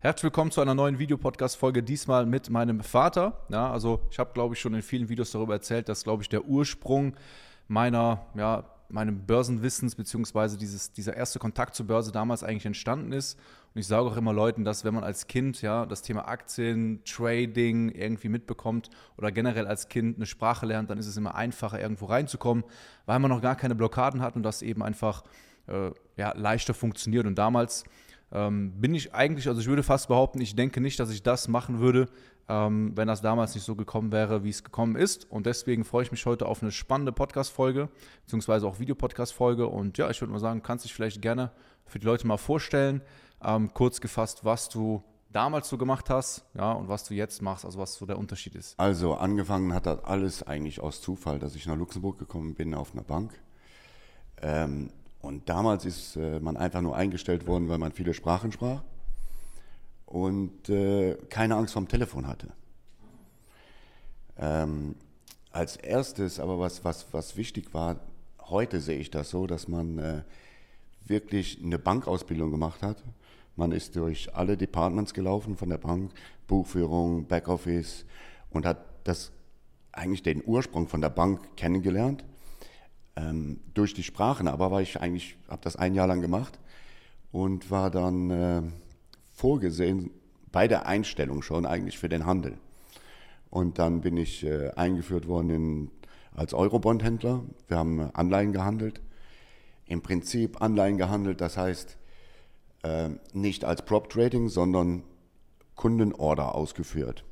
Herzlich willkommen zu einer neuen Videopodcast-Folge, diesmal mit meinem Vater. Ja, also ich habe, glaube ich, schon in vielen Videos darüber erzählt, dass, glaube ich, der Ursprung meiner, ja, meinem Börsenwissens beziehungsweise dieses, dieser erste Kontakt zur Börse damals eigentlich entstanden ist. Und ich sage auch immer Leuten, dass wenn man als Kind ja das Thema Aktien, Trading irgendwie mitbekommt oder generell als Kind eine Sprache lernt, dann ist es immer einfacher, irgendwo reinzukommen, weil man noch gar keine Blockaden hat und das eben einfach äh, ja, leichter funktioniert. Und damals ähm, bin ich eigentlich, also ich würde fast behaupten, ich denke nicht, dass ich das machen würde, ähm, wenn das damals nicht so gekommen wäre, wie es gekommen ist. Und deswegen freue ich mich heute auf eine spannende Podcast-Folge, beziehungsweise auch Videopodcast-Folge. Und ja, ich würde mal sagen, kannst dich vielleicht gerne für die Leute mal vorstellen, ähm, kurz gefasst, was du damals so gemacht hast, ja, und was du jetzt machst, also was so der Unterschied ist. Also angefangen hat das alles eigentlich aus Zufall, dass ich nach Luxemburg gekommen bin auf einer Bank. Ähm, und damals ist äh, man einfach nur eingestellt worden, weil man viele Sprachen sprach und äh, keine Angst vom Telefon hatte. Ähm, als erstes, aber was, was, was wichtig war, heute sehe ich das so, dass man äh, wirklich eine Bankausbildung gemacht hat. Man ist durch alle Departments gelaufen von der Bank, Buchführung, Backoffice und hat das eigentlich den Ursprung von der Bank kennengelernt ähm, durch die Sprachen. Aber war ich eigentlich, habe das ein Jahr lang gemacht und war dann äh, vorgesehen bei der Einstellung schon eigentlich für den Handel. Und dann bin ich äh, eingeführt worden in, als Eurobond-Händler. Wir haben Anleihen gehandelt. Im Prinzip Anleihen gehandelt, das heißt äh, nicht als Prop Trading, sondern Kundenorder ausgeführt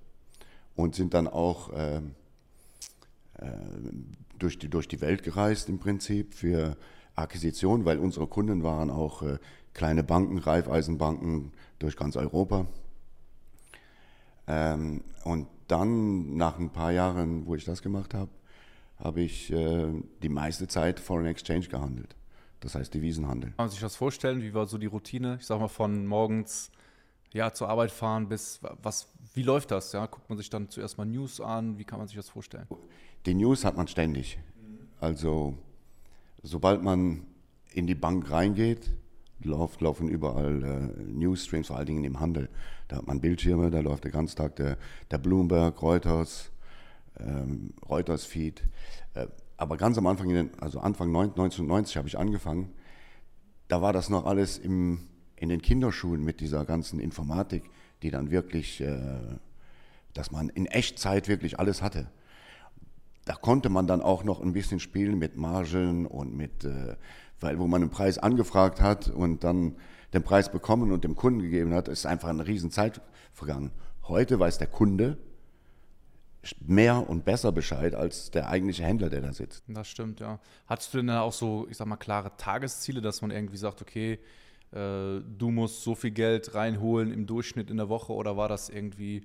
und sind dann auch äh, äh, durch die, durch die Welt gereist im Prinzip für Akquisition, weil unsere Kunden waren auch äh, kleine Banken, Reifeisenbanken durch ganz Europa. Ähm, und dann, nach ein paar Jahren, wo ich das gemacht habe, habe ich äh, die meiste Zeit Foreign Exchange gehandelt. Das heißt Devisenhandel. Kann man sich das vorstellen? Wie war so die Routine? Ich sag mal von morgens ja, zur Arbeit fahren bis was, wie läuft das? Ja? Guckt man sich dann zuerst mal News an? Wie kann man sich das vorstellen? Die News hat man ständig. Also sobald man in die Bank reingeht, läuft, laufen überall äh, Newsstreams, vor allen Dingen im Handel. Da hat man Bildschirme, da läuft der ganze Tag der, der Bloomberg, Reuters, ähm, Reuters Feed. Äh, aber ganz am Anfang, den, also Anfang 1990 habe ich angefangen, da war das noch alles im, in den Kinderschuhen mit dieser ganzen Informatik, die dann wirklich, äh, dass man in Echtzeit wirklich alles hatte da konnte man dann auch noch ein bisschen spielen mit Margen und mit, äh, weil wo man einen Preis angefragt hat und dann den Preis bekommen und dem Kunden gegeben hat, ist einfach eine riesen Zeit vergangen. Heute weiß der Kunde mehr und besser Bescheid als der eigentliche Händler, der da sitzt. Das stimmt, ja. Hattest du denn da auch so, ich sag mal, klare Tagesziele, dass man irgendwie sagt, okay, äh, du musst so viel Geld reinholen im Durchschnitt in der Woche oder war das irgendwie.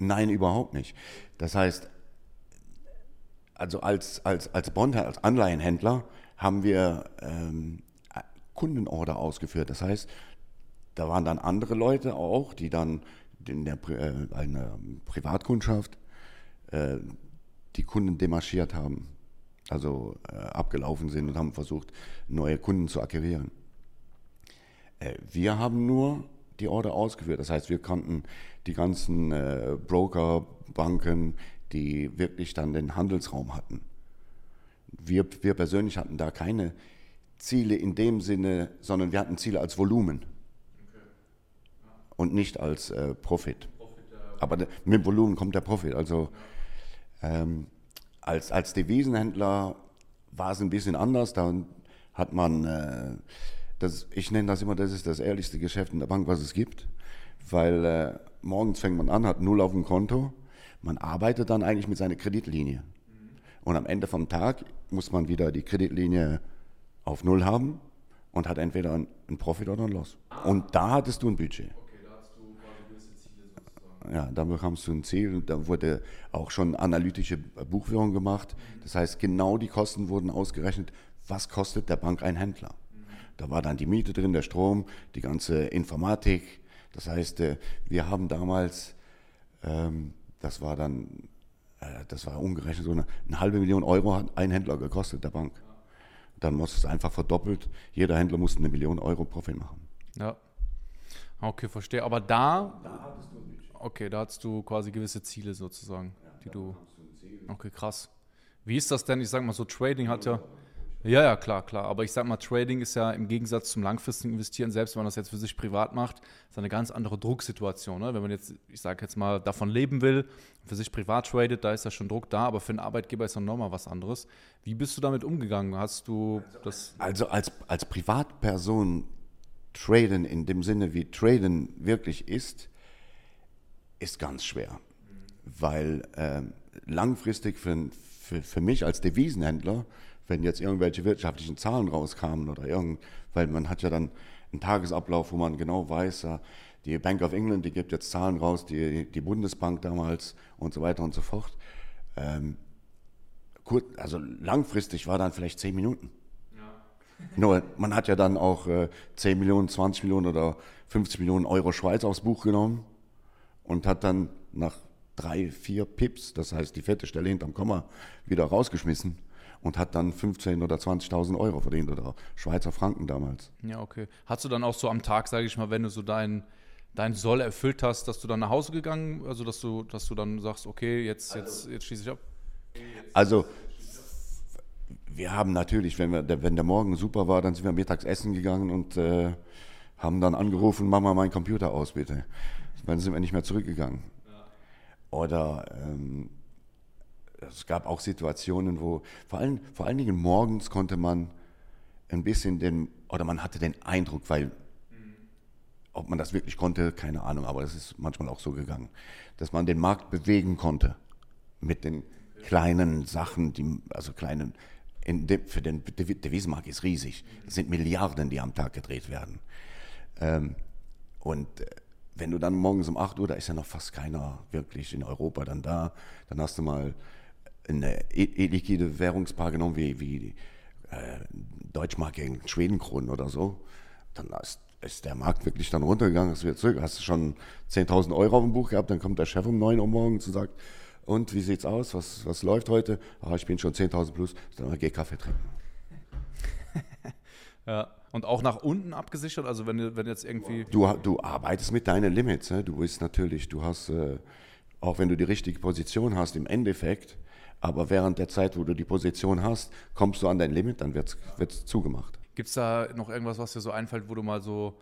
Nein, überhaupt nicht. Das heißt, also als, als, als Bond, als Anleihenhändler haben wir ähm, Kundenorder ausgeführt. Das heißt, da waren dann andere Leute auch, die dann in der äh, einer Privatkundschaft äh, die Kunden demarchiert haben, also äh, abgelaufen sind und haben versucht, neue Kunden zu akquirieren. Äh, wir haben nur die Order ausgeführt. Das heißt, wir konnten die ganzen äh, Broker, Banken, die wirklich dann den Handelsraum hatten. Wir, wir persönlich hatten da keine Ziele in dem Sinne, sondern wir hatten Ziele als Volumen und nicht als äh, Profit. Aber mit Volumen kommt der Profit. Also ähm, als, als Devisenhändler war es ein bisschen anders. Da hat man, äh, das, ich nenne das immer, das ist das ehrlichste Geschäft in der Bank, was es gibt. Weil äh, morgens fängt man an, hat null auf dem Konto man arbeitet dann eigentlich mit seiner Kreditlinie. Und am Ende vom Tag muss man wieder die Kreditlinie auf Null haben und hat entweder einen Profit oder einen Loss. Und da hattest du ein Budget. Okay, da hast du gewisse Ziele sozusagen. Ja, da bekamst du ein Ziel. Da wurde auch schon analytische Buchführung gemacht. Das heißt, genau die Kosten wurden ausgerechnet. Was kostet der Bank ein Händler? Da war dann die Miete drin, der Strom, die ganze Informatik. Das heißt, äh, wir haben damals ähm, das war dann, äh, das war umgerechnet so eine, eine, halbe Million Euro hat ein Händler gekostet, der Bank. Dann muss es einfach verdoppelt. Jeder Händler musste eine Million Euro Profit machen. Ja. Okay, verstehe. Aber da, da. Okay, da hattest du quasi gewisse Ziele sozusagen, ja, die du. Okay, krass. Wie ist das denn? Ich sag mal so, Trading hat ja. Ja, ja, klar, klar. Aber ich sag mal, Trading ist ja im Gegensatz zum langfristigen Investieren, selbst wenn man das jetzt für sich privat macht, ist eine ganz andere Drucksituation. Ne? Wenn man jetzt, ich sage jetzt mal, davon leben will, für sich privat tradet, da ist ja schon Druck da, aber für einen Arbeitgeber ist dann nochmal was anderes. Wie bist du damit umgegangen? Hast du das. Also als, als Privatperson traden in dem Sinne, wie traden wirklich ist, ist ganz schwer. Weil äh, langfristig für, für, für mich als Devisenhändler wenn jetzt irgendwelche wirtschaftlichen Zahlen rauskamen oder irgend, weil man hat ja dann einen Tagesablauf, wo man genau weiß, die Bank of England, die gibt jetzt Zahlen raus, die, die Bundesbank damals und so weiter und so fort. Ähm, kurz, also langfristig war dann vielleicht 10 Minuten. Ja. Nur, man hat ja dann auch äh, 10 Millionen, 20 Millionen oder 50 Millionen Euro Schweiz aufs Buch genommen und hat dann nach drei, vier Pips, das heißt die fette Stelle hinterm Komma, wieder rausgeschmissen und hat dann 15.000 oder 20.000 Euro verdient oder Schweizer Franken damals. Ja, okay. Hast du dann auch so am Tag, sage ich mal, wenn du so dein, dein Soll erfüllt hast, dass du dann nach Hause gegangen, also dass du, dass du dann sagst, okay, jetzt, jetzt, jetzt schließe ich ab? Also wir haben natürlich, wenn, wir, wenn der Morgen super war, dann sind wir mittags essen gegangen und äh, haben dann angerufen, mach mal meinen Computer aus, bitte. Dann sind wir nicht mehr zurückgegangen. Oder ähm, es gab auch Situationen, wo vor allen, vor allen Dingen morgens konnte man ein bisschen den, oder man hatte den Eindruck, weil ob man das wirklich konnte, keine Ahnung, aber es ist manchmal auch so gegangen, dass man den Markt bewegen konnte mit den kleinen Sachen, die, also kleinen, de, für den Devisenmarkt ist riesig. Es sind Milliarden, die am Tag gedreht werden. Ähm, und äh, wenn du dann morgens um 8 Uhr, da ist ja noch fast keiner wirklich in Europa dann da, dann hast du mal eine e Währungspaar genommen wie, wie äh, Deutschmark gegen Schwedenkronen oder so, dann ist, ist, der Markt wirklich dann runtergegangen, ist wieder zurück. Hast du schon 10.000 Euro auf dem Buch gehabt, dann kommt der Chef um 9 Uhr morgens und sagt, und wie sieht's aus, was, was läuft heute? Ah, ich bin schon 10.000 plus, dann geh Kaffee trinken. ja. Und auch nach unten abgesichert, also wenn, wenn jetzt irgendwie... Du, du arbeitest mit deinen Limits, ne? du bist natürlich, du hast, äh, auch wenn du die richtige Position hast, im Endeffekt, aber während der Zeit, wo du die Position hast, kommst du an dein Limit, dann wird es zugemacht. Gibt es da noch irgendwas, was dir so einfällt, wo du mal so,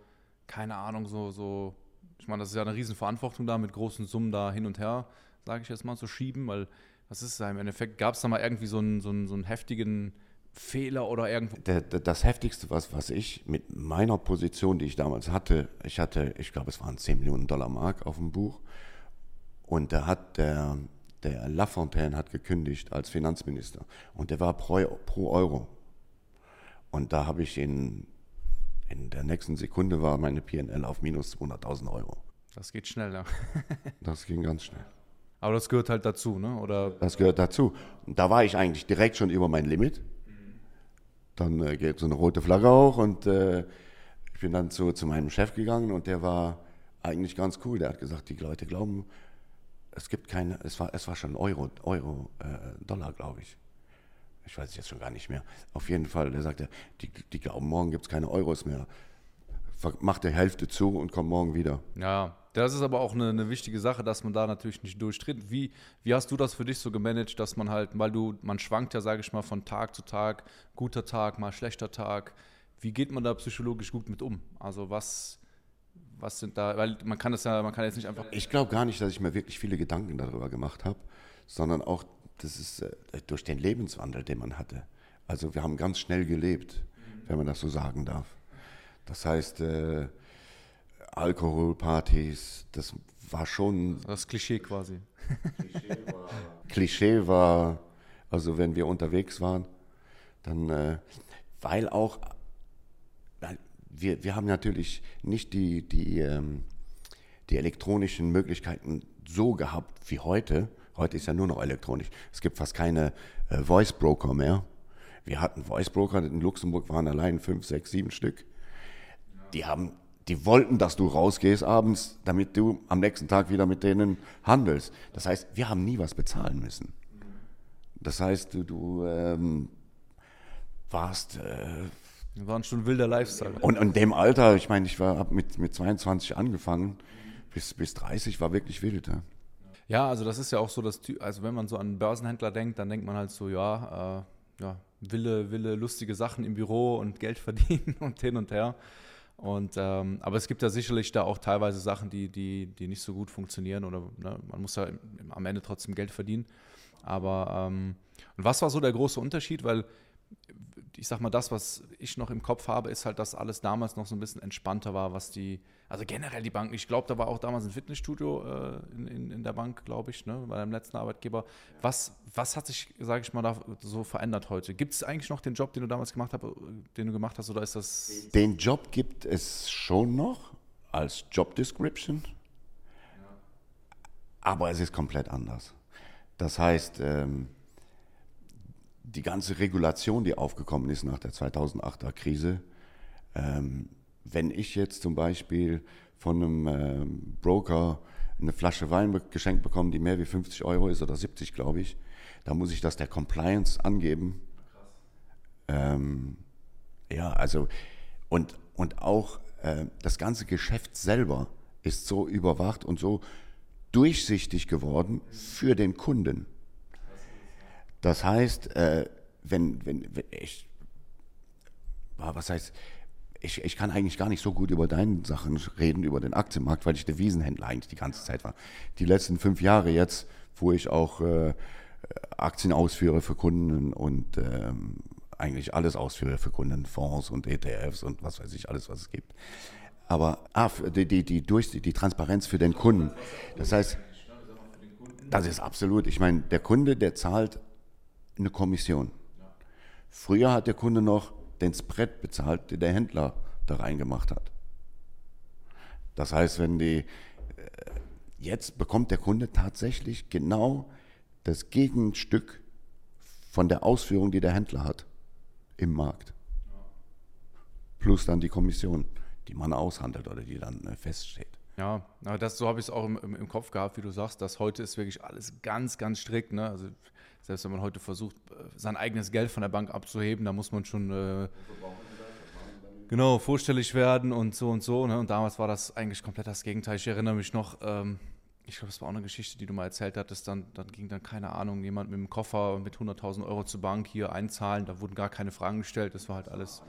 keine Ahnung, so, so ich meine, das ist ja eine Riesenverantwortung da, mit großen Summen da hin und her, sage ich jetzt mal, zu schieben, weil was ist ja im Endeffekt? Gab es da mal irgendwie so einen, so einen, so einen heftigen Fehler oder irgendwo? Der, das Heftigste, was, was ich mit meiner Position, die ich damals hatte, ich hatte, ich glaube, es waren 10 Millionen Dollar Mark auf dem Buch und da hat der der Lafontaine hat gekündigt als Finanzminister und der war pro, pro Euro. Und da habe ich in, in der nächsten Sekunde war meine PNL auf minus 200.000 Euro. Das geht schnell, ja. das ging ganz schnell. Aber das gehört halt dazu, ne? Oder? Das gehört dazu. Und da war ich eigentlich direkt schon über mein Limit. Dann äh, geht so eine rote Flagge hoch und äh, ich bin dann zu, zu meinem Chef gegangen und der war eigentlich ganz cool. Der hat gesagt, die Leute glauben, es gibt keine, es war, es war schon Euro, Euro, äh, Dollar, glaube ich. Ich weiß es jetzt schon gar nicht mehr. Auf jeden Fall, der sagte, die, die glauben, morgen gibt es keine Euros mehr. Macht der Hälfte zu und kommt morgen wieder. Ja, das ist aber auch eine, eine wichtige Sache, dass man da natürlich nicht durchtritt. Wie, wie hast du das für dich so gemanagt, dass man halt, weil du, man schwankt ja, sage ich mal, von Tag zu Tag, guter Tag, mal schlechter Tag. Wie geht man da psychologisch gut mit um? Also was, was sind da, weil man kann das ja, man kann jetzt nicht einfach. Ich glaube gar nicht, dass ich mir wirklich viele Gedanken darüber gemacht habe, sondern auch, das ist äh, durch den Lebenswandel, den man hatte. Also wir haben ganz schnell gelebt, mhm. wenn man das so sagen darf. Das heißt, äh, Alkoholpartys, das war schon. Das Klischee quasi. Klischee war, Klischee war also wenn wir unterwegs waren, dann, äh, weil auch wir, wir haben natürlich nicht die, die, ähm, die elektronischen Möglichkeiten so gehabt wie heute. Heute ist ja nur noch elektronisch. Es gibt fast keine äh, Voice Broker mehr. Wir hatten Voice Broker, in Luxemburg waren allein fünf, sechs, sieben Stück. Die haben, die wollten, dass du rausgehst abends, damit du am nächsten Tag wieder mit denen handelst. Das heißt, wir haben nie was bezahlen müssen. Das heißt, du, du ähm, warst äh, War schon wilder Lifestyle. Und in dem Alter, ich meine, ich war hab mit, mit 22 angefangen, bis, bis 30 war wirklich wild. Ja. Ja, also das ist ja auch so, dass, also wenn man so an Börsenhändler denkt, dann denkt man halt so, ja, äh, ja, Wille, Wille, lustige Sachen im Büro und Geld verdienen und hin und her. Und, ähm, aber es gibt ja sicherlich da auch teilweise Sachen, die, die, die nicht so gut funktionieren oder ne, man muss ja am Ende trotzdem Geld verdienen. Aber ähm, und was war so der große Unterschied? Weil ich sag mal, das, was ich noch im Kopf habe, ist halt, dass alles damals noch so ein bisschen entspannter war, was die, also generell die Banken. Ich glaube, da war auch damals ein Fitnessstudio äh, in, in, in, der Bank, glaube ich, ne, bei deinem letzten Arbeitgeber. Was, was hat sich, sage ich mal, da so verändert heute? Gibt es eigentlich noch den Job, den du damals gemacht hast, den du gemacht hast, oder ist das? Den Job gibt es schon noch als Job Description, aber es ist komplett anders. Das heißt, ähm, die ganze Regulation, die aufgekommen ist nach der 2008er Krise, ähm, wenn ich jetzt zum Beispiel von einem ähm, Broker eine Flasche Wein geschenkt bekomme, die mehr wie 50 Euro ist oder 70, glaube ich, dann muss ich das der Compliance angeben. Ähm, ja, also und, und auch äh, das ganze Geschäft selber ist so überwacht und so durchsichtig geworden für den Kunden. Das heißt, äh, wenn, wenn, wenn ich, was heißt, ich, ich kann eigentlich gar nicht so gut über deine Sachen reden, über den Aktienmarkt, weil ich der Wiesenhändler eigentlich die ganze Zeit war. Die letzten fünf Jahre jetzt, wo ich auch äh, Aktien ausführe für Kunden und ähm, eigentlich alles ausführe für Kunden, Fonds und ETFs und was weiß ich, alles, was es gibt. Aber ah, die, die, die, durch, die Transparenz für den Kunden. Das heißt, das ist absolut, ich meine, der Kunde, der zahlt eine Kommission. Früher hat der Kunde noch den Spread bezahlt, den der Händler da reingemacht hat. Das heißt, wenn die äh, jetzt bekommt der Kunde tatsächlich genau das Gegenstück von der Ausführung, die der Händler hat im Markt. Plus dann die Kommission, die man aushandelt oder die dann äh, feststeht. Ja, das, so habe ich es auch im, im, im, Kopf gehabt, wie du sagst, dass heute ist wirklich alles ganz, ganz strikt. Ne? Also selbst wenn man heute versucht, sein eigenes Geld von der Bank abzuheben, da muss man schon äh, genau vorstellig werden und so und so. Ne? Und damals war das eigentlich komplett das Gegenteil. Ich erinnere mich noch, ähm, ich glaube, das war auch eine Geschichte, die du mal erzählt hattest. Dann, dann ging dann, keine Ahnung, jemand mit dem Koffer mit 100.000 Euro zur Bank hier einzahlen. Da wurden gar keine Fragen gestellt. Das war halt alles.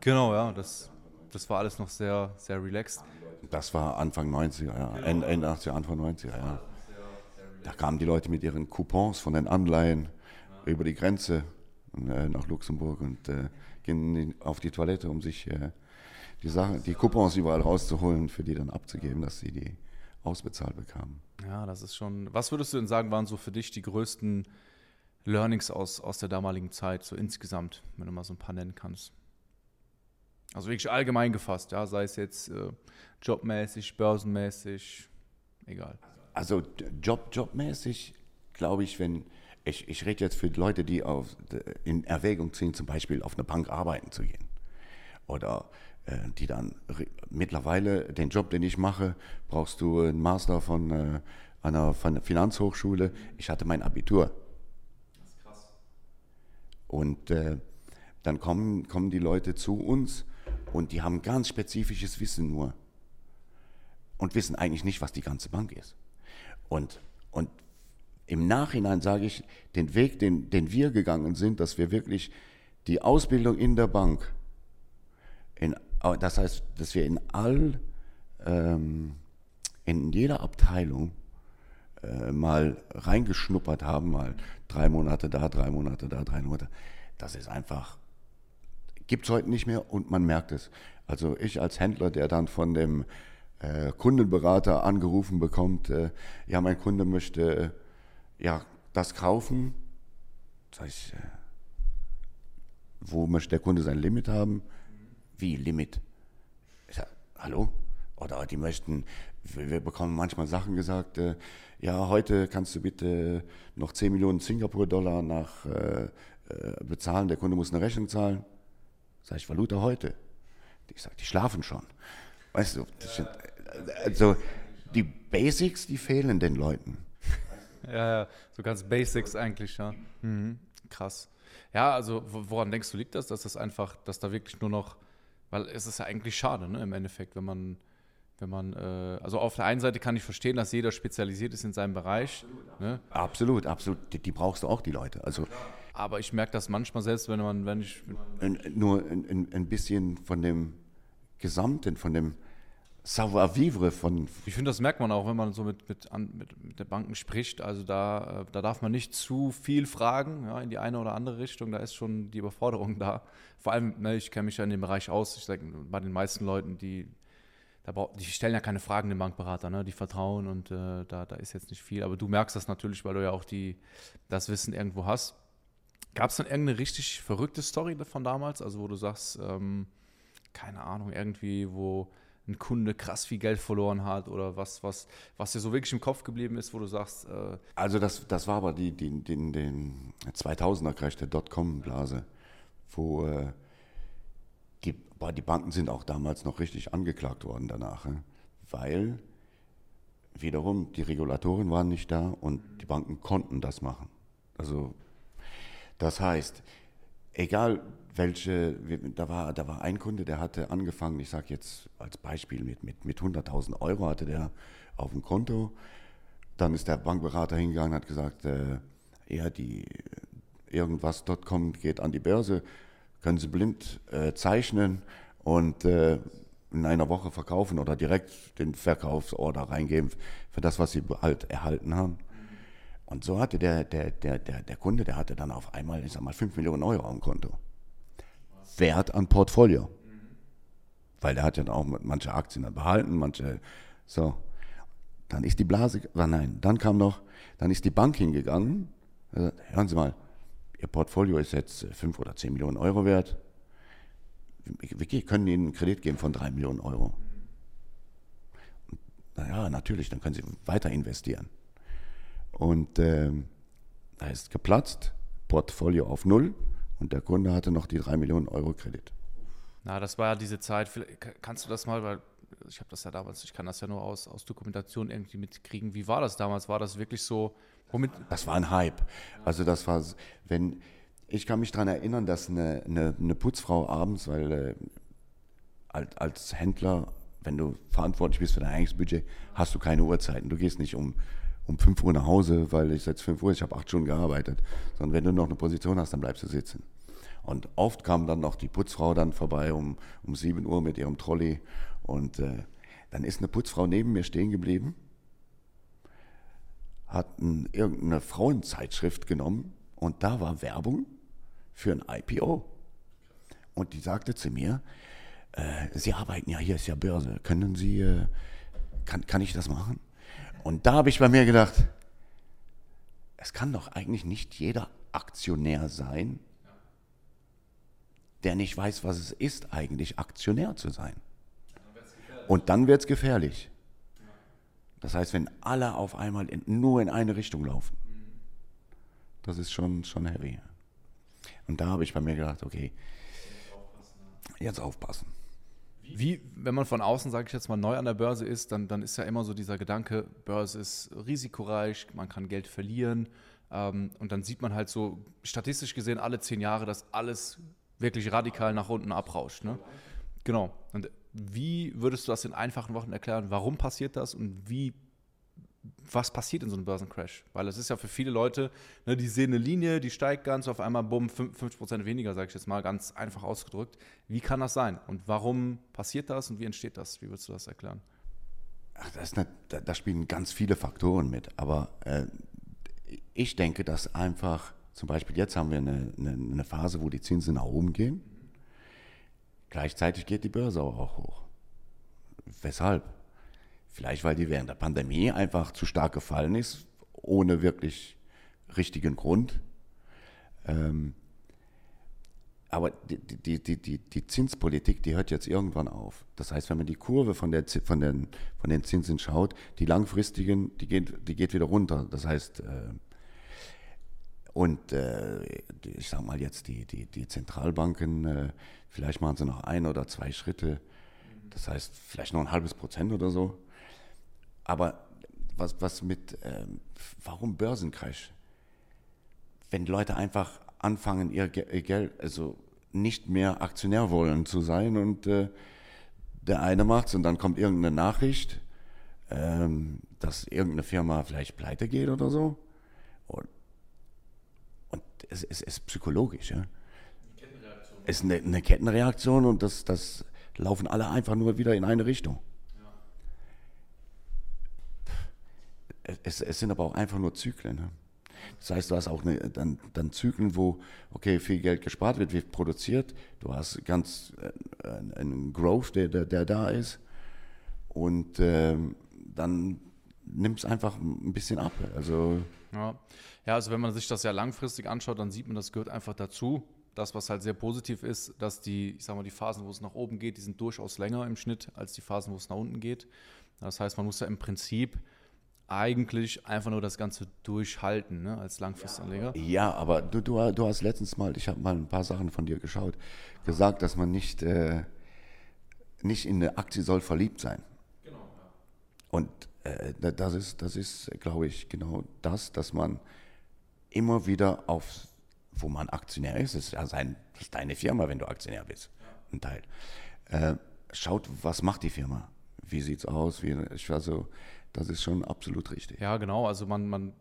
Genau, ja, das, das war alles noch sehr, sehr relaxed. Das war Anfang 90er, ja. Ende, Ende 80er, Anfang 90er, ja. Da kamen die Leute mit ihren Coupons von den Anleihen ja. über die Grenze äh, nach Luxemburg und äh, gingen auf die Toilette, um sich äh, die, Sachen, die Coupons überall rauszuholen, für die dann abzugeben, dass sie die ausbezahlt bekamen. Ja, das ist schon. Was würdest du denn sagen, waren so für dich die größten Learnings aus, aus der damaligen Zeit, so insgesamt, wenn du mal so ein paar nennen kannst? Also wirklich allgemein gefasst, ja, sei es jetzt äh, jobmäßig, börsenmäßig, egal. Also Job, jobmäßig glaube ich, wenn ich, ich rede jetzt für Leute, die auf, in Erwägung ziehen, zum Beispiel auf eine Bank arbeiten zu gehen. Oder äh, die dann mittlerweile den Job, den ich mache, brauchst du einen Master von äh, einer, von einer Finanzhochschule. Ich hatte mein Abitur. Das ist krass. Und äh, dann kommen, kommen die Leute zu uns und die haben ganz spezifisches Wissen nur und wissen eigentlich nicht, was die ganze Bank ist. Und, und im Nachhinein sage ich, den Weg, den, den wir gegangen sind, dass wir wirklich die Ausbildung in der Bank, in, das heißt, dass wir in all, ähm, in jeder Abteilung äh, mal reingeschnuppert haben, mal drei Monate da, drei Monate da, drei Monate, das ist einfach, gibt es heute nicht mehr und man merkt es. Also ich als Händler, der dann von dem äh, Kundenberater angerufen bekommt, äh, ja, mein Kunde möchte äh, ja, das kaufen. Sag ich, äh, wo möchte der Kunde sein Limit haben? Wie Limit? Ich sag, hallo? Oder die möchten, wir bekommen manchmal Sachen gesagt, äh, ja, heute kannst du bitte noch 10 Millionen Singapur-Dollar nach äh, bezahlen, der Kunde muss eine Rechnung zahlen. Sag ich, Valuta heute. Ich sage, die schlafen schon. Weißt du, sind, also die Basics, die fehlen den Leuten. Ja, ja, so ganz Basics eigentlich, ja. Mhm. Krass. Ja, also woran denkst du, liegt das, dass das einfach, dass da wirklich nur noch, weil es ist ja eigentlich schade, ne, im Endeffekt, wenn man, wenn man, äh, also auf der einen Seite kann ich verstehen, dass jeder spezialisiert ist in seinem Bereich. Absolut, ne? absolut, absolut. Die, die, brauchst du auch, die Leute. Also, Aber ich merke das manchmal selbst, wenn man, wenn ich. Nur ein, ein bisschen von dem Gesamten, von dem Savoir-vivre von. Ich finde, das merkt man auch, wenn man so mit, mit, mit, mit der Banken spricht. Also da, äh, da darf man nicht zu viel fragen, ja, in die eine oder andere Richtung. Da ist schon die Überforderung da. Vor allem, ne, ich kenne mich ja in dem Bereich aus. Ich sage, bei den meisten Leuten, die, da die stellen ja keine Fragen dem Bankberater, ne? die vertrauen und äh, da, da ist jetzt nicht viel. Aber du merkst das natürlich, weil du ja auch die, das Wissen irgendwo hast. Gab es dann irgendeine richtig verrückte Story von damals? Also wo du sagst, ähm, keine Ahnung, irgendwie, wo ein Kunde krass viel Geld verloren hat oder was, was, was dir so wirklich im Kopf geblieben ist, wo du sagst. Äh also, das, das war aber die, die, die, den 2000er-Crash der Dotcom-Blase, wo äh, die, boah, die Banken sind auch damals noch richtig angeklagt worden danach, weil wiederum die Regulatoren waren nicht da und die Banken konnten das machen. Also, das heißt, egal welche, da war, da war ein Kunde, der hatte angefangen, ich sage jetzt als Beispiel, mit, mit, mit 100.000 Euro hatte der auf dem Konto. Dann ist der Bankberater hingegangen und hat gesagt, äh, ja, die irgendwas.com geht an die Börse, können Sie blind äh, zeichnen und äh, in einer Woche verkaufen oder direkt den Verkaufsorder reingeben für das, was Sie halt erhalten haben. Und so hatte der, der, der, der, der Kunde, der hatte dann auf einmal, ich sag mal, 5 Millionen Euro dem Konto. Wert an Portfolio. Weil der hat ja auch manche Aktien dann behalten, manche, so. Dann ist die Blase, ah, nein, dann kam noch, dann ist die Bank hingegangen, hören Sie mal, Ihr Portfolio ist jetzt 5 oder 10 Millionen Euro wert. Wir können Ihnen einen Kredit geben von 3 Millionen Euro. Naja, natürlich, dann können Sie weiter investieren. Und äh, da ist geplatzt, Portfolio auf Null und der Kunde hatte noch die 3 Millionen Euro Kredit. Na, das war ja diese Zeit. Kannst du das mal, weil ich habe das ja damals, ich kann das ja nur aus, aus Dokumentation irgendwie mitkriegen. Wie war das damals? War das wirklich so? Womit? Das war ein Hype. Also das war, wenn ich kann mich daran erinnern, dass eine, eine, eine Putzfrau abends, weil äh, als, als Händler, wenn du verantwortlich bist für dein eigenes Budget, hast du keine Uhrzeiten. Du gehst nicht um um 5 Uhr nach Hause, weil ich jetzt 5 Uhr, ich habe acht Stunden gearbeitet. Sondern wenn du noch eine Position hast, dann bleibst du sitzen. Und oft kam dann noch die Putzfrau dann vorbei um, um 7 Uhr mit ihrem Trolley. Und äh, dann ist eine Putzfrau neben mir stehen geblieben, hat ein, irgendeine Frauenzeitschrift genommen und da war Werbung für ein IPO. Und die sagte zu mir, äh, Sie arbeiten ja, hier ist ja Börse, können Sie, äh, kann, kann ich das machen? Und da habe ich bei mir gedacht, es kann doch eigentlich nicht jeder Aktionär sein, der nicht weiß, was es ist, eigentlich Aktionär zu sein. Und dann wird es gefährlich. Das heißt, wenn alle auf einmal in, nur in eine Richtung laufen, das ist schon, schon heavy. Und da habe ich bei mir gedacht, okay, jetzt aufpassen. Wie, wenn man von außen, sage ich jetzt mal, neu an der Börse ist, dann, dann ist ja immer so dieser Gedanke, Börse ist risikoreich, man kann Geld verlieren. Ähm, und dann sieht man halt so statistisch gesehen alle zehn Jahre, dass alles wirklich radikal nach unten abrauscht. Ne? Genau. Und wie würdest du das in einfachen Wochen erklären? Warum passiert das und wie was passiert in so einem Börsencrash? Weil es ist ja für viele Leute, ne, die sehen eine Linie, die steigt ganz, auf einmal, bumm, 50% weniger, sage ich jetzt mal, ganz einfach ausgedrückt. Wie kann das sein? Und warum passiert das und wie entsteht das? Wie würdest du das erklären? Ach, das eine, da, spielen ganz viele Faktoren mit. Aber äh, ich denke, dass einfach, zum Beispiel jetzt haben wir eine, eine, eine Phase, wo die Zinsen nach oben gehen. Gleichzeitig geht die Börse auch hoch. Weshalb? Vielleicht, weil die während der Pandemie einfach zu stark gefallen ist, ohne wirklich richtigen Grund. Ähm, aber die, die, die, die, die Zinspolitik, die hört jetzt irgendwann auf. Das heißt, wenn man die Kurve von, der, von, den, von den Zinsen schaut, die langfristigen, die geht, die geht wieder runter. Das heißt, äh, und äh, ich sage mal jetzt, die, die, die Zentralbanken, äh, vielleicht machen sie noch ein oder zwei Schritte. Das heißt, vielleicht noch ein halbes Prozent oder so. Aber was, was mit, ähm, warum Börsencrash? Wenn Leute einfach anfangen, ihr, ihr Geld, also nicht mehr Aktionär wollen zu sein und äh, der eine macht's und dann kommt irgendeine Nachricht, ähm, dass irgendeine Firma vielleicht pleite geht oder so. Und, und es, es ist psychologisch, ja. Es ist eine, eine Kettenreaktion und das, das laufen alle einfach nur wieder in eine Richtung. Es, es, sind aber auch einfach nur Zyklen. Ne? Das heißt, du hast auch eine, dann, dann Zyklen, wo, okay, viel Geld gespart wird, wird produziert. Du hast ganz äh, einen Growth, der, der, der, da ist. Und äh, dann nimmt es einfach ein bisschen ab. Also, ja. ja, also wenn man sich das ja langfristig anschaut, dann sieht man, das gehört einfach dazu. Das, was halt sehr positiv ist, dass die, ich sag mal, die Phasen, wo es nach oben geht, die sind durchaus länger im Schnitt als die Phasen, wo es nach unten geht. Das heißt, man muss ja im Prinzip eigentlich einfach nur das Ganze durchhalten ne, als Langfristanleger. Ja, aber du, du, du hast letztens mal, ich habe mal ein paar Sachen von dir geschaut, gesagt, dass man nicht, äh, nicht in eine Aktie soll verliebt sein. Genau. Ja. Und äh, das ist, das ist, glaube ich, genau das, dass man immer wieder auf, wo man Aktionär ist, ist ja sein, ist deine Firma, wenn du Aktionär bist, ein Teil. Äh, schaut, was macht die Firma? Wie sieht es aus? Wie, also, das ist schon absolut richtig. Ja, genau. Also man, man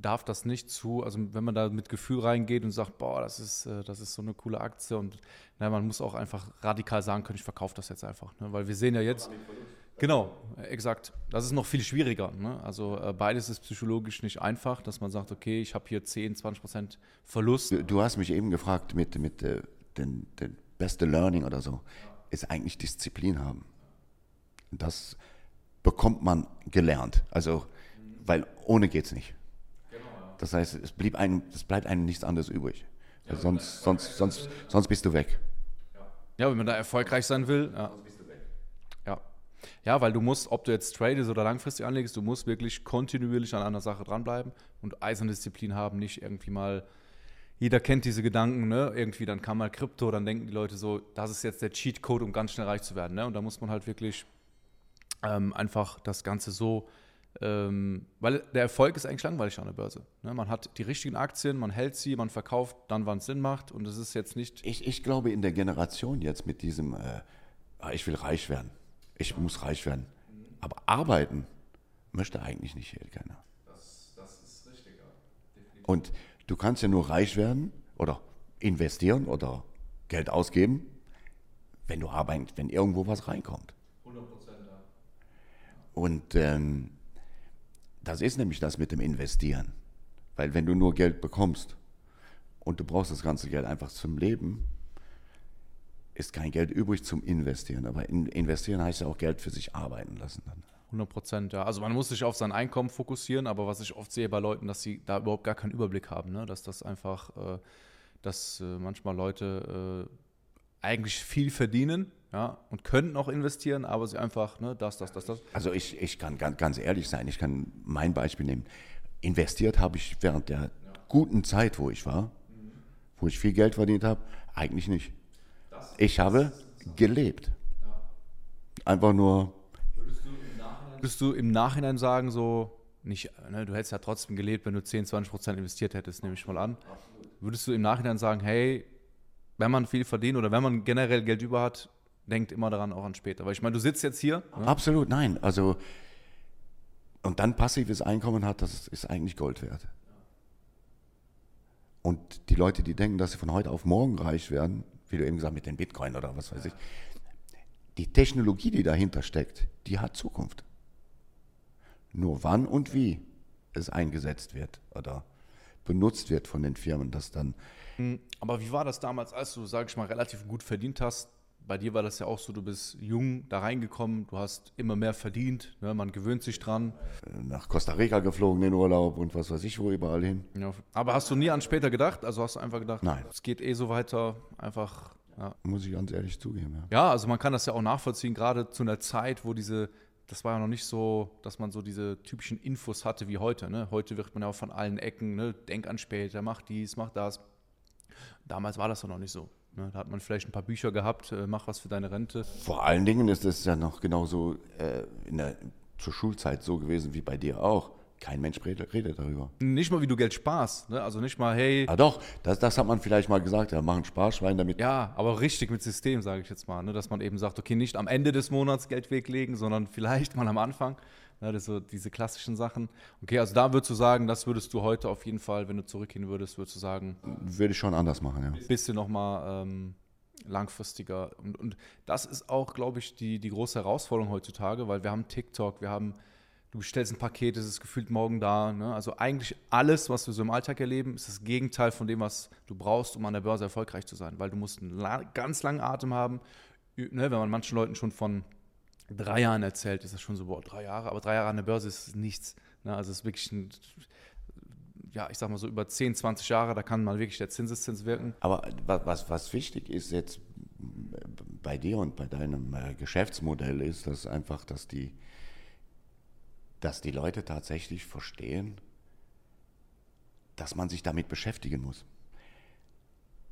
darf das nicht zu, also wenn man da mit Gefühl reingeht und sagt, boah, das ist, äh, das ist so eine coole Aktie und na, man muss auch einfach radikal sagen können, ich verkaufe das jetzt einfach. Ne? Weil wir sehen ja jetzt, genau, exakt, das ist noch viel schwieriger. Ne? Also äh, beides ist psychologisch nicht einfach, dass man sagt, okay, ich habe hier 10, 20 Prozent Verlust. Du, du, hast mich eben gefragt mit, mit äh, den, den beste Learning oder so, ist eigentlich Disziplin haben. Das bekommt man gelernt. Also, weil ohne geht es nicht. Das heißt, es, blieb einem, es bleibt einem nichts anderes übrig. Also sonst, sonst, sonst, sonst bist du weg. Ja, wenn man da erfolgreich sein will. Ja. Ja. ja, weil du musst, ob du jetzt tradest oder langfristig anlegst, du musst wirklich kontinuierlich an einer Sache dranbleiben und Eiserdisziplin haben, nicht irgendwie mal jeder kennt diese Gedanken, ne? Irgendwie, dann kam mal Krypto, dann denken die Leute so, das ist jetzt der Cheatcode, um ganz schnell reich zu werden. Ne? Und da muss man halt wirklich ähm, einfach das Ganze so, ähm, weil der Erfolg ist eigentlich langweilig an der Börse. Ne? Man hat die richtigen Aktien, man hält sie, man verkauft dann, wann es Sinn macht und es ist jetzt nicht. Ich, ich glaube, in der Generation jetzt mit diesem, äh, ah, ich will reich werden, ich muss reich werden, aber arbeiten möchte eigentlich nicht hier keiner. Das, das ist richtig, ja. Definitiv. Und du kannst ja nur reich werden oder investieren oder Geld ausgeben, wenn du arbeitest, wenn irgendwo was reinkommt. Und ähm, das ist nämlich das mit dem Investieren. Weil wenn du nur Geld bekommst und du brauchst das ganze Geld einfach zum Leben, ist kein Geld übrig zum Investieren. Aber in, investieren heißt ja auch Geld für sich arbeiten lassen. Dann. 100 Prozent, ja. Also man muss sich auf sein Einkommen fokussieren, aber was ich oft sehe bei Leuten, dass sie da überhaupt gar keinen Überblick haben, ne? dass das einfach, äh, dass äh, manchmal Leute äh, eigentlich viel verdienen, ja, und könnten auch investieren, aber sie einfach, ne, das, das, das, das. Also ich, ich kann ganz, ganz ehrlich sein, ich kann mein Beispiel nehmen. Investiert habe ich während der ja. guten Zeit, wo ich war, mhm. wo ich viel Geld verdient habe, eigentlich nicht. Das, ich habe gelebt. Ja. Einfach nur. Würdest du, würdest du im Nachhinein sagen, so, nicht, ne, du hättest ja trotzdem gelebt, wenn du 10, 20 Prozent investiert hättest, nehme ich mal an. Würdest du im Nachhinein sagen, hey, wenn man viel verdient oder wenn man generell Geld über hat, denkt immer daran auch an später. Weil ich meine, du sitzt jetzt hier. Ne? Absolut, nein. Also, und dann passives Einkommen hat, das ist eigentlich Gold wert. Und die Leute, die denken, dass sie von heute auf morgen reich werden, wie du eben gesagt mit den Bitcoin oder was weiß ich, die Technologie, die dahinter steckt, die hat Zukunft. Nur wann und wie es eingesetzt wird oder benutzt wird von den Firmen, das dann. Hm, aber wie war das damals, als du, sag ich mal, relativ gut verdient hast? bei dir war das ja auch so, du bist jung da reingekommen, du hast immer mehr verdient, ne, man gewöhnt sich dran. Nach Costa Rica geflogen in Urlaub und was weiß ich wo überall hin. Ja, aber hast du nie an später gedacht? Also hast du einfach gedacht, Nein. es geht eh so weiter, einfach. Ja. Muss ich ganz ehrlich zugeben. Ja. ja, also man kann das ja auch nachvollziehen, gerade zu einer Zeit, wo diese, das war ja noch nicht so, dass man so diese typischen Infos hatte wie heute. Ne? Heute wird man ja auch von allen Ecken, ne? denk an später, mach dies, mach das. Damals war das doch noch nicht so. Ne, da hat man vielleicht ein paar Bücher gehabt, äh, mach was für deine Rente. Vor allen Dingen ist es ja noch genauso äh, in der, zur Schulzeit so gewesen wie bei dir auch. Kein Mensch redet, redet darüber. Nicht mal, wie du Geld sparst. Ne? Also nicht mal, hey. Ah doch, das, das hat man vielleicht mal gesagt, ja, machen Sparschwein damit. Ja, aber richtig mit System, sage ich jetzt mal. Ne? Dass man eben sagt, okay, nicht am Ende des Monats Geld weglegen, sondern vielleicht mal am Anfang. Ne? Das so diese klassischen Sachen. Okay, also da würdest du sagen, das würdest du heute auf jeden Fall, wenn du zurückgehen würdest, würdest du sagen. Würde ich schon anders machen, ja. Bisschen nochmal ähm, langfristiger. Und, und das ist auch, glaube ich, die, die große Herausforderung heutzutage, weil wir haben TikTok, wir haben du bestellst ein Paket, es ist gefühlt morgen da. Ne? Also eigentlich alles, was wir so im Alltag erleben, ist das Gegenteil von dem, was du brauchst, um an der Börse erfolgreich zu sein. Weil du musst einen ganz langen Atem haben. Ne? Wenn man manchen Leuten schon von drei Jahren erzählt, ist das schon so, boah, drei Jahre. Aber drei Jahre an der Börse ist nichts. Ne? Also es ist wirklich ein, ja, ich sag mal so über 10, 20 Jahre, da kann mal wirklich der Zinseszins wirken. Aber was, was wichtig ist jetzt bei dir und bei deinem äh, Geschäftsmodell ist, dass einfach, dass die dass die Leute tatsächlich verstehen, dass man sich damit beschäftigen muss.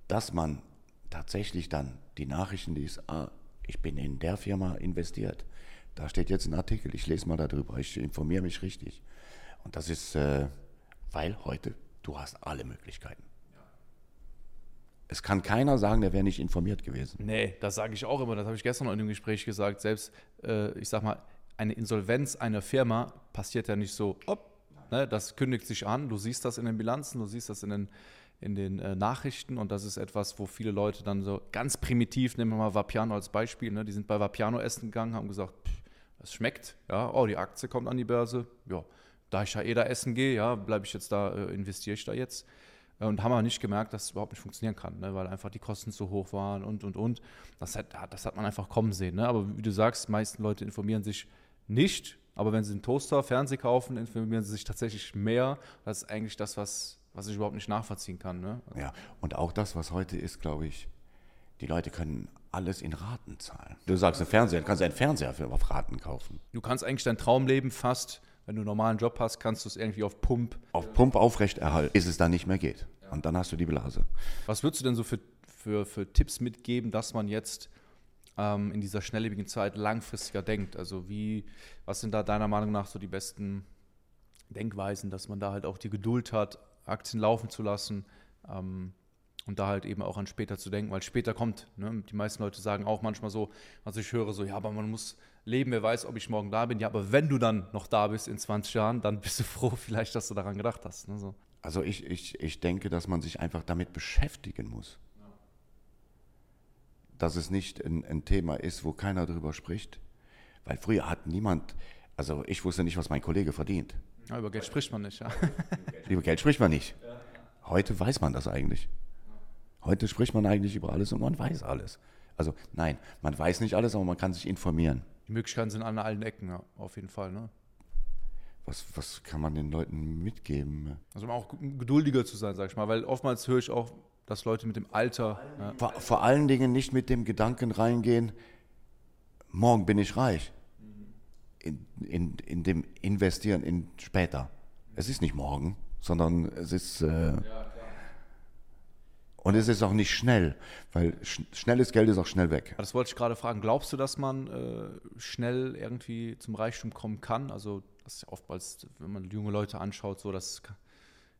Dass man tatsächlich dann die Nachrichten liest, ah, ich bin in der Firma investiert. Da steht jetzt ein Artikel, ich lese mal darüber, ich informiere mich richtig. Und das ist, äh, weil heute, du hast alle Möglichkeiten. Es kann keiner sagen, der wäre nicht informiert gewesen. Nee, das sage ich auch immer. Das habe ich gestern noch in dem Gespräch gesagt. Selbst, äh, ich sag mal, eine Insolvenz einer Firma passiert ja nicht so, op, ne, das kündigt sich an, du siehst das in den Bilanzen, du siehst das in den, in den äh, Nachrichten und das ist etwas, wo viele Leute dann so ganz primitiv, nehmen wir mal Vapiano als Beispiel, ne, die sind bei Vapiano essen gegangen, haben gesagt, es schmeckt, ja, oh, die Aktie kommt an die Börse, ja, da ich ja eh da essen gehe, ja, bleibe ich jetzt da, äh, investiere ich da jetzt. Und haben aber nicht gemerkt, dass es überhaupt nicht funktionieren kann, ne? weil einfach die Kosten zu hoch waren und, und, und. Das hat, das hat man einfach kommen sehen. Ne? Aber wie du sagst, meisten Leute informieren sich nicht, aber wenn sie einen Toaster, Fernseher kaufen, informieren sie sich tatsächlich mehr. Das ist eigentlich das, was, was ich überhaupt nicht nachvollziehen kann. Ne? Also ja, und auch das, was heute ist, glaube ich, die Leute können alles in Raten zahlen. Du sagst, ein Fernseher, du kannst einen Fernseher für auf Raten kaufen. Du kannst eigentlich dein Traumleben fast, wenn du einen normalen Job hast, kannst du es irgendwie auf Pump. Auf Pump aufrechterhalten, bis es dann nicht mehr geht. Und dann hast du die Blase. Was würdest du denn so für, für, für Tipps mitgeben, dass man jetzt ähm, in dieser schnelllebigen Zeit langfristiger denkt. Also wie, was sind da deiner Meinung nach so die besten Denkweisen, dass man da halt auch die Geduld hat, Aktien laufen zu lassen ähm, und da halt eben auch an später zu denken, weil später kommt. Ne? Die meisten Leute sagen auch manchmal so, was ich höre, so, ja, aber man muss leben, wer weiß, ob ich morgen da bin. Ja, aber wenn du dann noch da bist in 20 Jahren, dann bist du froh vielleicht, dass du daran gedacht hast. Ne? So. Also ich, ich, ich denke, dass man sich einfach damit beschäftigen muss dass es nicht ein, ein Thema ist, wo keiner drüber spricht. Weil früher hat niemand, also ich wusste nicht, was mein Kollege verdient. Ja, über Geld spricht man nicht, ja. über Geld spricht man nicht. Heute weiß man das eigentlich. Heute spricht man eigentlich über alles und man weiß alles. Also nein, man weiß nicht alles, aber man kann sich informieren. Die Möglichkeiten sind an allen Ecken, ja, auf jeden Fall. Ne? Was, was kann man den Leuten mitgeben? Also auch geduldiger zu sein, sag ich mal, weil oftmals höre ich auch dass Leute mit dem Alter. Ja. Vor, vor, allen Dingen nicht mit dem Gedanken reingehen, morgen bin ich reich. In, in, in dem Investieren in später. Es ist nicht morgen, sondern es ist. Äh, und es ist auch nicht schnell, weil sch schnelles Geld ist auch schnell weg. Das wollte ich gerade fragen. Glaubst du, dass man äh, schnell irgendwie zum Reichtum kommen kann? Also, das ist ja oftmals, wenn man junge Leute anschaut, so dass.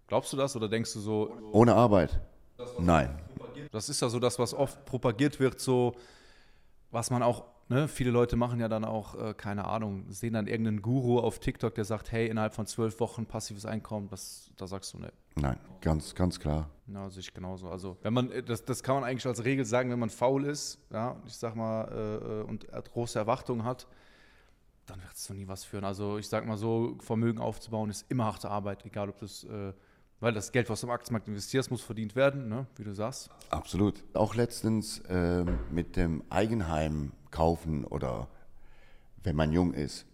Glaubst du das oder denkst du so. Ohne Arbeit. Nein. Das ist ja so das, was oft propagiert wird, so was man auch, ne, viele Leute machen ja dann auch, äh, keine Ahnung, sehen dann irgendeinen Guru auf TikTok, der sagt, hey, innerhalb von zwölf Wochen passives Einkommen, das, da sagst du ne. Nein, ganz, ganz klar. Ja, sehe ich genauso. Also, wenn man, äh, das, das kann man eigentlich als Regel sagen, wenn man faul ist, ja, ich sag mal, äh, äh und große Erwartungen hat, dann wird es zu nie was führen. Also, ich sag mal so, Vermögen aufzubauen ist immer harte Arbeit, egal ob das äh, weil das Geld, was du im Aktienmarkt investierst, muss verdient werden, ne? wie du sagst. Absolut. Auch letztens äh, mit dem Eigenheim kaufen oder wenn man jung ist,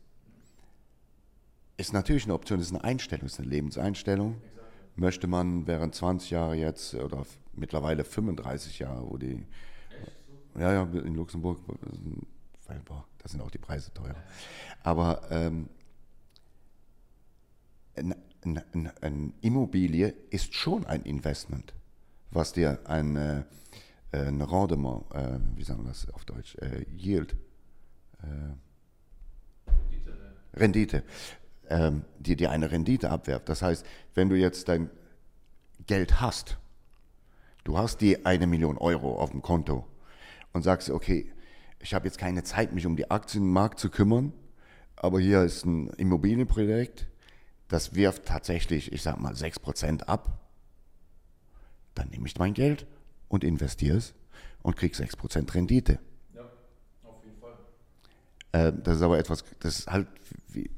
ist natürlich eine Option, ist eine Einstellung, ist eine Lebenseinstellung. Exakt. Möchte man während 20 Jahre jetzt oder mittlerweile 35 Jahre, wo die. Ja, ja, in Luxemburg, weil, boah, da sind auch die Preise teuer. Aber ähm, eine ein Immobilie ist schon ein Investment, was dir ein, äh, ein Rendement, äh, wie sagen wir das auf Deutsch, äh, Yield, äh, Rendite, Rendite ähm, die dir eine Rendite abwerft. Das heißt, wenn du jetzt dein Geld hast, du hast die eine Million Euro auf dem Konto und sagst, okay, ich habe jetzt keine Zeit, mich um die Aktienmarkt zu kümmern, aber hier ist ein Immobilienprojekt, das wirft tatsächlich, ich sag mal, 6% ab, dann nehme ich mein Geld und investiere es und kriege 6% Rendite. Ja, auf jeden Fall. Äh, das ist aber etwas, das ist halt, wie,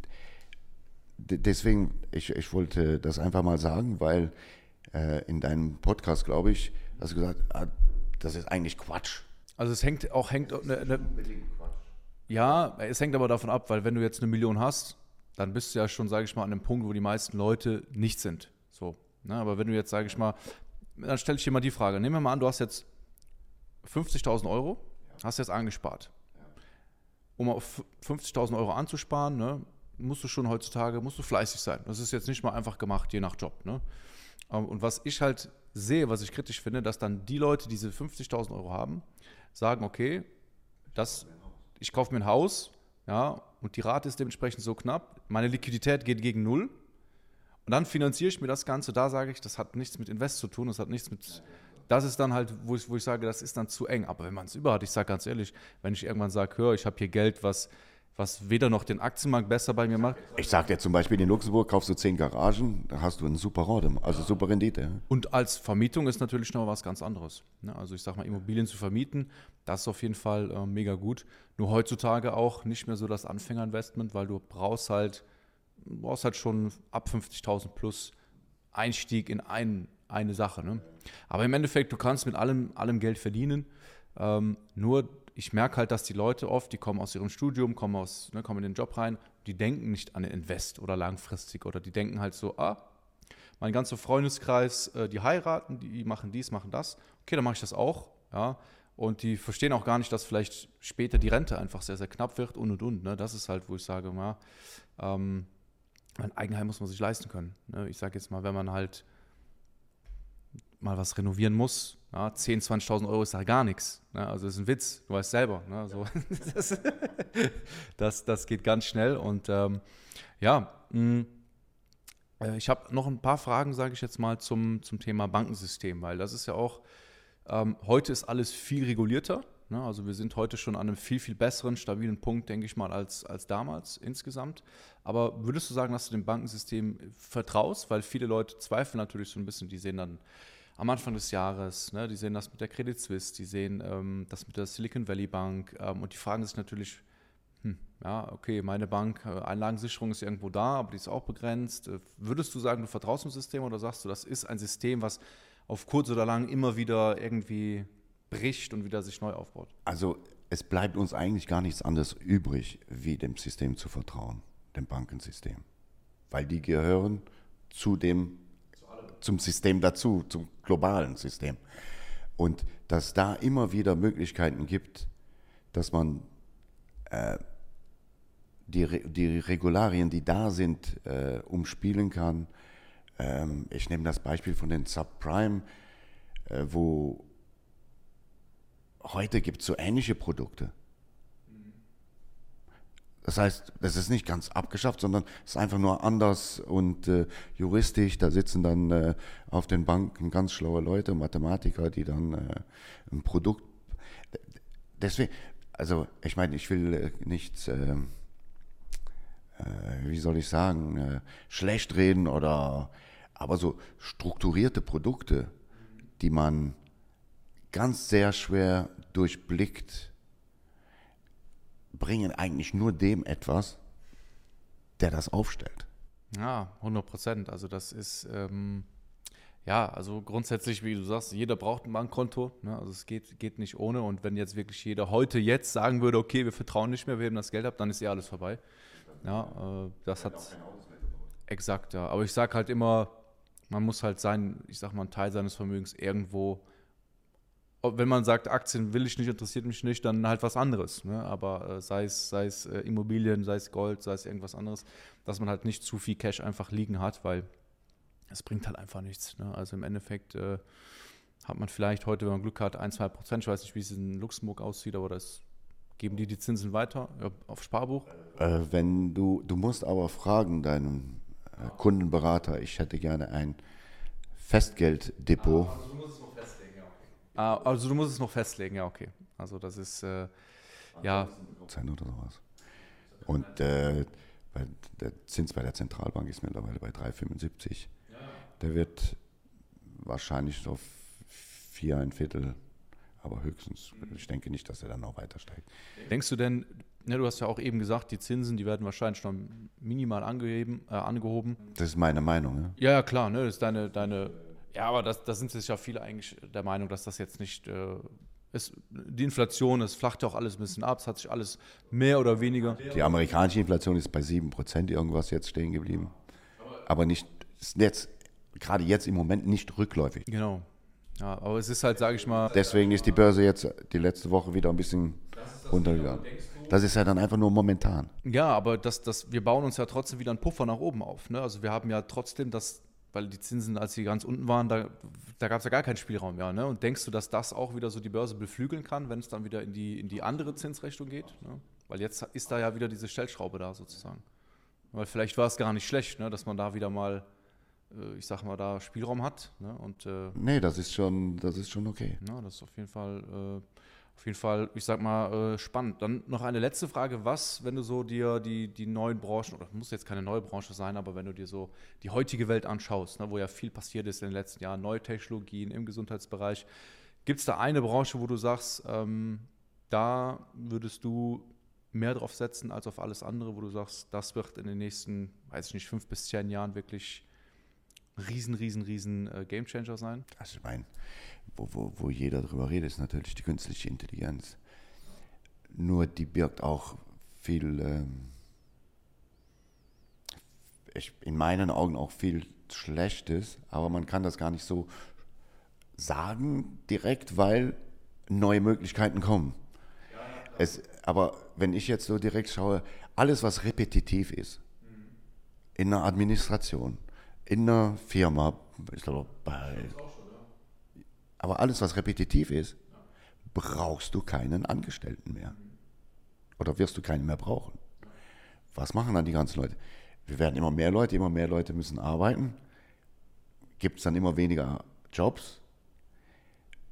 deswegen, ich, ich wollte das einfach mal sagen, weil äh, in deinem Podcast, glaube ich, hast du gesagt, ah, das ist eigentlich Quatsch. Also es hängt auch, hängt, ne, ne, ja, es hängt aber davon ab, weil wenn du jetzt eine Million hast, dann bist du ja schon, sage ich mal, an einem Punkt, wo die meisten Leute nicht sind. So, ne? Aber wenn du jetzt, sage ich mal, dann stelle ich dir mal die Frage. Nehmen wir mal an, du hast jetzt 50.000 Euro, hast jetzt angespart. Um auf 50.000 Euro anzusparen, ne, musst du schon heutzutage, musst du fleißig sein. Das ist jetzt nicht mal einfach gemacht, je nach Job. Ne? Ähm, und was ich halt sehe, was ich kritisch finde, dass dann die Leute, die diese 50.000 Euro haben, sagen, okay, das, ich kaufe mir ein Haus, ja, und die Rate ist dementsprechend so knapp, meine Liquidität geht gegen null. Und dann finanziere ich mir das Ganze, da sage ich, das hat nichts mit Invest zu tun, das hat nichts mit, das ist dann halt, wo ich, wo ich sage, das ist dann zu eng, aber wenn man es über hat, ich sage ganz ehrlich, wenn ich irgendwann sage, hör, ich habe hier Geld, was was weder noch den Aktienmarkt besser bei mir macht. Ich sage dir zum Beispiel, in Luxemburg kaufst du zehn Garagen, da hast du einen super Rode, also super Rendite. Und als Vermietung ist natürlich noch was ganz anderes. Ne? Also ich sage mal, Immobilien zu vermieten, das ist auf jeden Fall äh, mega gut. Nur heutzutage auch nicht mehr so das Anfängerinvestment, weil du brauchst halt, brauchst halt schon ab 50.000 plus Einstieg in ein, eine Sache. Ne? Aber im Endeffekt, du kannst mit allem, allem Geld verdienen. Ähm, nur ich merke halt, dass die Leute oft, die kommen aus ihrem Studium, kommen, aus, ne, kommen in den Job rein, die denken nicht an Invest oder langfristig oder die denken halt so, ah, mein ganzer Freundeskreis, äh, die heiraten, die machen dies, machen das, okay, dann mache ich das auch, ja, und die verstehen auch gar nicht, dass vielleicht später die Rente einfach sehr, sehr knapp wird und und und, ne, das ist halt, wo ich sage, ja, ähm, ein Eigenheim muss man sich leisten können, ne? ich sage jetzt mal, wenn man halt mal was renovieren muss, ja, 10.000, 20.000 Euro ist da gar nichts. Ne? Also das ist ein Witz, du weißt selber. Ne? So, das, das, das, geht ganz schnell. Und ähm, ja, mh, mm, äh, ich habe noch ein paar Fragen, sage ich jetzt mal, zum, zum Thema Bankensystem, weil das ist ja auch, ähm, heute ist alles viel regulierter. Ne? Also wir sind heute schon an einem viel, viel besseren, stabilen Punkt, denke ich mal, als, als damals insgesamt. Aber würdest du sagen, dass du dem Bankensystem vertraust? Weil viele Leute zweifeln natürlich so ein bisschen, die sehen dann am Anfang des Jahres. Ne? Die sehen das mit der Credit Suisse, die sehen ähm, das mit der Silicon Valley Bank ähm, und die fragen sich natürlich, hm, ja, okay, meine Bank, äh, Einlagensicherung ist irgendwo da, aber die ist auch begrenzt. Äh, würdest du sagen, du vertraust dem System oder sagst du, das ist ein System, was auf kurz oder lang immer wieder irgendwie bricht und wieder sich neu aufbaut? Also es bleibt uns eigentlich gar nichts anderes übrig, wie dem System zu vertrauen, dem Bankensystem. Weil die gehören zu dem zum System dazu, zum globalen System. Und dass da immer wieder Möglichkeiten gibt, dass man äh, die, die Regularien, die da sind, äh, umspielen kann. Ähm, ich nehme das Beispiel von den Subprime, äh, wo heute gibt es so ähnliche Produkte. Das heißt, das ist nicht ganz abgeschafft, sondern es ist einfach nur anders und äh, juristisch. Da sitzen dann äh, auf den Banken ganz schlaue Leute, Mathematiker, die dann äh, ein Produkt. Deswegen, also ich meine, ich will äh, nichts, ähm, äh, wie soll ich sagen, äh, schlecht reden oder, aber so strukturierte Produkte, die man ganz sehr schwer durchblickt bringen eigentlich nur dem etwas, der das aufstellt. Ja, 100 Prozent. Also das ist, ähm, ja, also grundsätzlich, wie du sagst, jeder braucht ein Bankkonto. Ne? Also es geht, geht nicht ohne. Und wenn jetzt wirklich jeder heute jetzt sagen würde, okay, wir vertrauen nicht mehr, wir heben das Geld ab, dann ist eh alles vorbei. Ja, äh, das hat exakt, ja. Aber ich sage halt immer, man muss halt sein, ich sag mal, einen Teil seines Vermögens irgendwo wenn man sagt, Aktien will ich nicht, interessiert mich nicht, dann halt was anderes. Ne? Aber äh, sei es, sei es äh, Immobilien, sei es Gold, sei es irgendwas anderes, dass man halt nicht zu viel Cash einfach liegen hat, weil es bringt halt einfach nichts. Ne? Also im Endeffekt äh, hat man vielleicht heute, wenn man Glück hat, ein, zwei Prozent. Ich weiß nicht, wie es in Luxemburg aussieht, aber das Geben die die Zinsen weiter ja, auf Sparbuch? Äh, wenn du, du musst aber fragen deinen äh, Kundenberater, ich hätte gerne ein Festgelddepot. Also du musst es noch festlegen, ja, okay. Ah, also du musst es noch festlegen, ja, okay. Also das ist, äh, ja. Prozent oder sowas. Und äh, bei, der Zins bei der Zentralbank ist mittlerweile bei 3,75. Der wird wahrscheinlich so vier, ein Viertel, aber höchstens. Ich denke nicht, dass er dann noch weiter steigt. Denkst du denn, ne, du hast ja auch eben gesagt, die Zinsen, die werden wahrscheinlich noch minimal angeheben, äh, angehoben. Das ist meine Meinung. Ja, Ja, ja, klar, ne, das ist deine, deine, ja, aber das, da sind sich ja viele eigentlich der Meinung, dass das jetzt nicht, äh, ist, die Inflation, es flacht ja auch alles ein bisschen ab, es hat sich alles mehr oder weniger. Die amerikanische Inflation ist bei 7% irgendwas jetzt stehen geblieben. Aber nicht, ist jetzt, gerade jetzt im Moment nicht rückläufig. Genau. Ja, aber es ist halt, sage ich mal, Deswegen ist die Börse jetzt die letzte Woche wieder ein bisschen runtergegangen. Das ist ja dann einfach nur momentan. Ja, aber das, das, wir bauen uns ja trotzdem wieder einen Puffer nach oben auf. Ne? Also wir haben ja trotzdem das, weil die Zinsen, als sie ganz unten waren, da, da gab es ja gar keinen Spielraum mehr. Ne? Und denkst du, dass das auch wieder so die Börse beflügeln kann, wenn es dann wieder in die, in die andere Zinsrichtung geht? Ne? Weil jetzt ist da ja wieder diese Stellschraube da sozusagen. Weil vielleicht war es gar nicht schlecht, ne? dass man da wieder mal, äh, ich sag mal, da Spielraum hat. Ne? Und äh, Nee, das ist schon, das ist schon okay. ja, das ist auf jeden Fall, äh, auf jeden Fall, ich sag mal, äh, spannend. Dann noch eine letzte Frage. Was, wenn du so dir die, die neuen Branchen, oder muss jetzt keine neue Branche sein, aber wenn du dir so die heutige Welt anschaust, ne, wo ja viel passiert ist in den letzten Jahren, neue Technologien im Gesundheitsbereich, gibt es da eine Branche, wo du sagst, ähm, da würdest du mehr drauf setzen als auf alles andere, wo du sagst, das wird in den nächsten, weiß ich nicht, fünf bis zehn Jahren wirklich riesen, riesen, riesen äh, Gamechanger sein? Also ich meine, wo, wo, wo jeder drüber redet, ist natürlich die künstliche Intelligenz. Nur die birgt auch viel, ähm, ich, in meinen Augen auch viel Schlechtes, aber man kann das gar nicht so sagen direkt, weil neue Möglichkeiten kommen. Es, aber wenn ich jetzt so direkt schaue, alles was repetitiv ist, in einer Administration, in einer Firma, ich glaube bei aber alles, was repetitiv ist, brauchst du keinen Angestellten mehr. Oder wirst du keinen mehr brauchen. Was machen dann die ganzen Leute? Wir werden immer mehr Leute, immer mehr Leute müssen arbeiten. Gibt es dann immer weniger Jobs.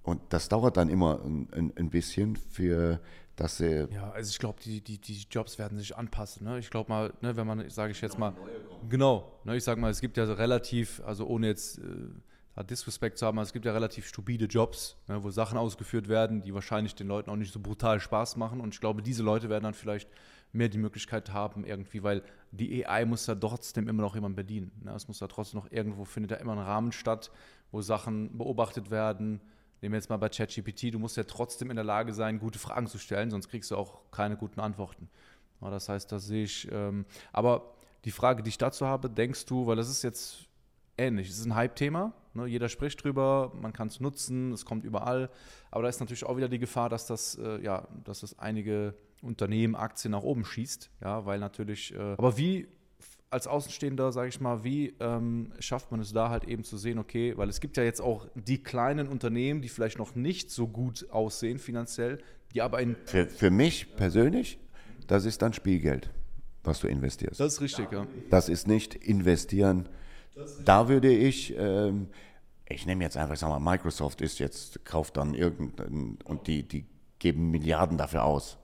Und das dauert dann immer ein, ein, ein bisschen, für dass sie. Ja, also ich glaube, die, die, die Jobs werden sich anpassen. Ne? Ich glaube mal, ne, wenn man, sage ich jetzt mal, genau, ne, ich sage mal, es gibt ja so relativ, also ohne jetzt äh, da Disrespect zu haben, aber es gibt ja relativ stupide Jobs, ne, wo Sachen ausgeführt werden, die wahrscheinlich den Leuten auch nicht so brutal Spaß machen. Und ich glaube, diese Leute werden dann vielleicht mehr die Möglichkeit haben, irgendwie, weil die AI muss ja trotzdem immer noch jemand bedienen. Ne? Es muss ja trotzdem noch irgendwo, findet ja immer ein Rahmen statt, wo Sachen beobachtet werden. Nehmen wir jetzt mal bei ChatGPT, du musst ja trotzdem in der Lage sein, gute Fragen zu stellen, sonst kriegst du auch keine guten Antworten. Ja, das heißt, da sehe ich, ähm, aber die Frage, die ich dazu habe, denkst du, weil das ist jetzt ähnlich, es ist ein Hype-Thema, ne? jeder spricht drüber, man kann es nutzen, es kommt überall, aber da ist natürlich auch wieder die Gefahr, dass das, äh, ja, dass das einige Unternehmen, Aktien nach oben schießt, ja, weil natürlich, äh, aber wie als Außenstehender, sage ich mal, wie ähm, schafft man es da halt eben zu sehen, okay, weil es gibt ja jetzt auch die kleinen Unternehmen, die vielleicht noch nicht so gut aussehen finanziell, die aber in... Für, für mich persönlich, das ist dann Spielgeld, was du investierst. Das ist richtig, ja. Das ist nicht investieren. Da würde ich, ähm, ich nehme jetzt einfach, ich sag mal, Microsoft ist jetzt, kauft dann irgendein, und die, die geben Milliarden dafür aus.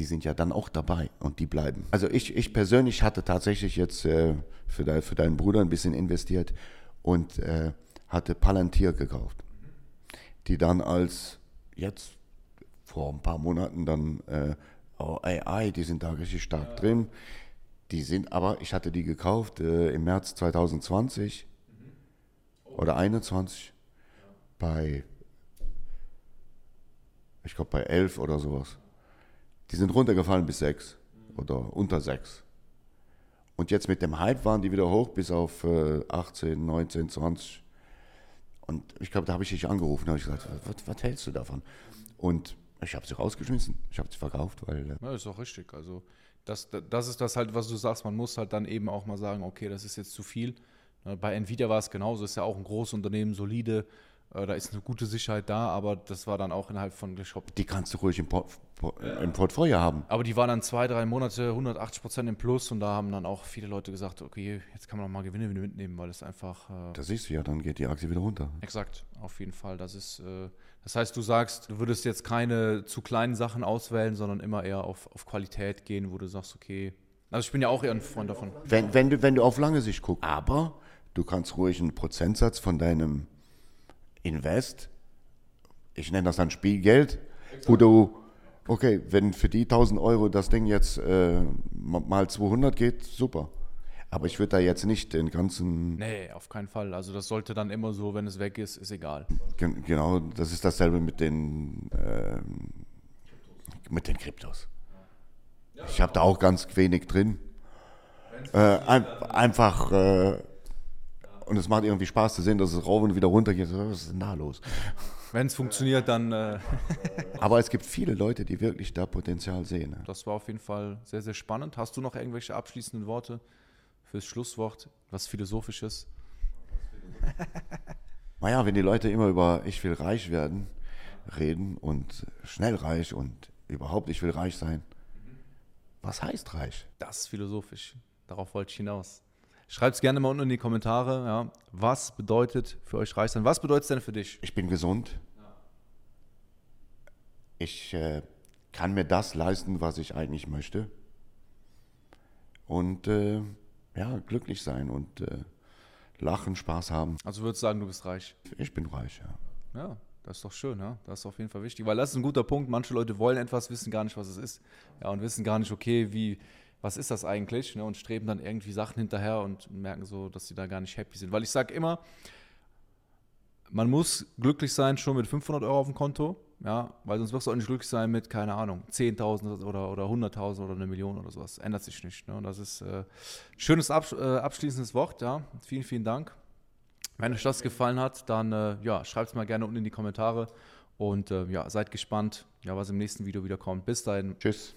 Die sind ja dann auch dabei und die bleiben. Also ich, ich persönlich hatte tatsächlich jetzt äh, für, dein, für deinen Bruder ein bisschen investiert und äh, hatte Palantir gekauft. Die dann als jetzt vor ein paar Monaten dann äh, oh, AI, die sind da richtig stark drin. Die sind aber, ich hatte die gekauft äh, im März 2020 oder 21 bei, ich glaube bei 11 oder sowas. Die sind runtergefallen bis 6 oder unter 6. Und jetzt mit dem Hype waren die wieder hoch bis auf äh, 18, 19, 20. Und ich glaube, da habe ich dich angerufen, da habe ich gesagt, was, was hältst du davon? Und ich habe sie rausgeschmissen, ich habe sie verkauft, weil äh, Ja, ist auch richtig. Also das, das ist das halt, was du sagst, man muss halt dann eben auch mal sagen, okay, das ist jetzt zu viel. Ne, Bei Nvidia war es genauso, ist ja auch ein großes Unternehmen, solide, da ist eine gute Sicherheit da, aber das war dann auch innerhalb von, ich Die kannst du ruhig im, Port im Portfolio haben. Aber die waren dann zwei, drei Monate 180 Prozent im Plus und da haben dann auch viele Leute gesagt, okay, jetzt kann man noch mal Gewinne mitnehmen, weil es einfach. Äh, das siehst du ja, dann geht die Aktie wieder runter. Exakt, auf jeden Fall. Das ist, äh, das heißt, du sagst, du würdest jetzt keine zu kleinen Sachen auswählen, sondern immer eher auf, auf Qualität gehen, wo du sagst, okay. Also ich bin ja auch eher ein Freund davon. Wenn, wenn, du, wenn du auf lange Sicht guckst, aber du kannst ruhig einen Prozentsatz von deinem Invest, ich nenne das dann Spielgeld, Exakt. wo du okay, wenn für die 1000 Euro das Ding jetzt äh, mal 200 geht, super. Aber ich würde da jetzt nicht den ganzen. Nee, auf keinen Fall. Also das sollte dann immer so, wenn es weg ist, ist egal. Gen genau, das ist dasselbe mit den, äh, mit den Kryptos. Ich habe da auch ganz wenig drin. Äh, ein, einfach, äh, und es macht irgendwie Spaß zu sehen, dass es rauf und wieder runter geht. Was ist denn da los? Wenn es funktioniert, dann. Äh Aber es gibt viele Leute, die wirklich da Potenzial sehen. Ne? Das war auf jeden Fall sehr, sehr spannend. Hast du noch irgendwelche abschließenden Worte fürs Schlusswort? Was Philosophisches? naja, wenn die Leute immer über ich will reich werden reden und schnell reich und überhaupt ich will reich sein. Was heißt reich? Das ist philosophisch. Darauf wollte ich hinaus. Schreibt es gerne mal unten in die Kommentare. Ja. Was bedeutet für euch reich sein? Was bedeutet es denn für dich? Ich bin gesund. Ich äh, kann mir das leisten, was ich eigentlich möchte. Und äh, ja, glücklich sein und äh, lachen, Spaß haben. Also würdest du sagen, du bist reich? Ich bin reich, ja. Ja, das ist doch schön, ja. Das ist auf jeden Fall wichtig, weil das ist ein guter Punkt. Manche Leute wollen etwas, wissen gar nicht, was es ist. Ja, und wissen gar nicht, okay, wie, was ist das eigentlich? Ne, und streben dann irgendwie Sachen hinterher und merken so, dass sie da gar nicht happy sind. Weil ich sage immer, man muss glücklich sein schon mit 500 Euro auf dem Konto, ja, weil sonst wirst du auch nicht glücklich sein mit, keine Ahnung, 10.000 oder, oder 100.000 oder eine Million oder sowas. Ändert sich nicht. Ne? Und das ist äh, schönes absch äh, abschließendes Wort, ja. Vielen, vielen Dank. Wenn euch das gefallen hat, dann äh, ja, schreibt es mal gerne unten in die Kommentare und äh, ja, seid gespannt, ja, was im nächsten Video wieder kommt. Bis dahin. Tschüss.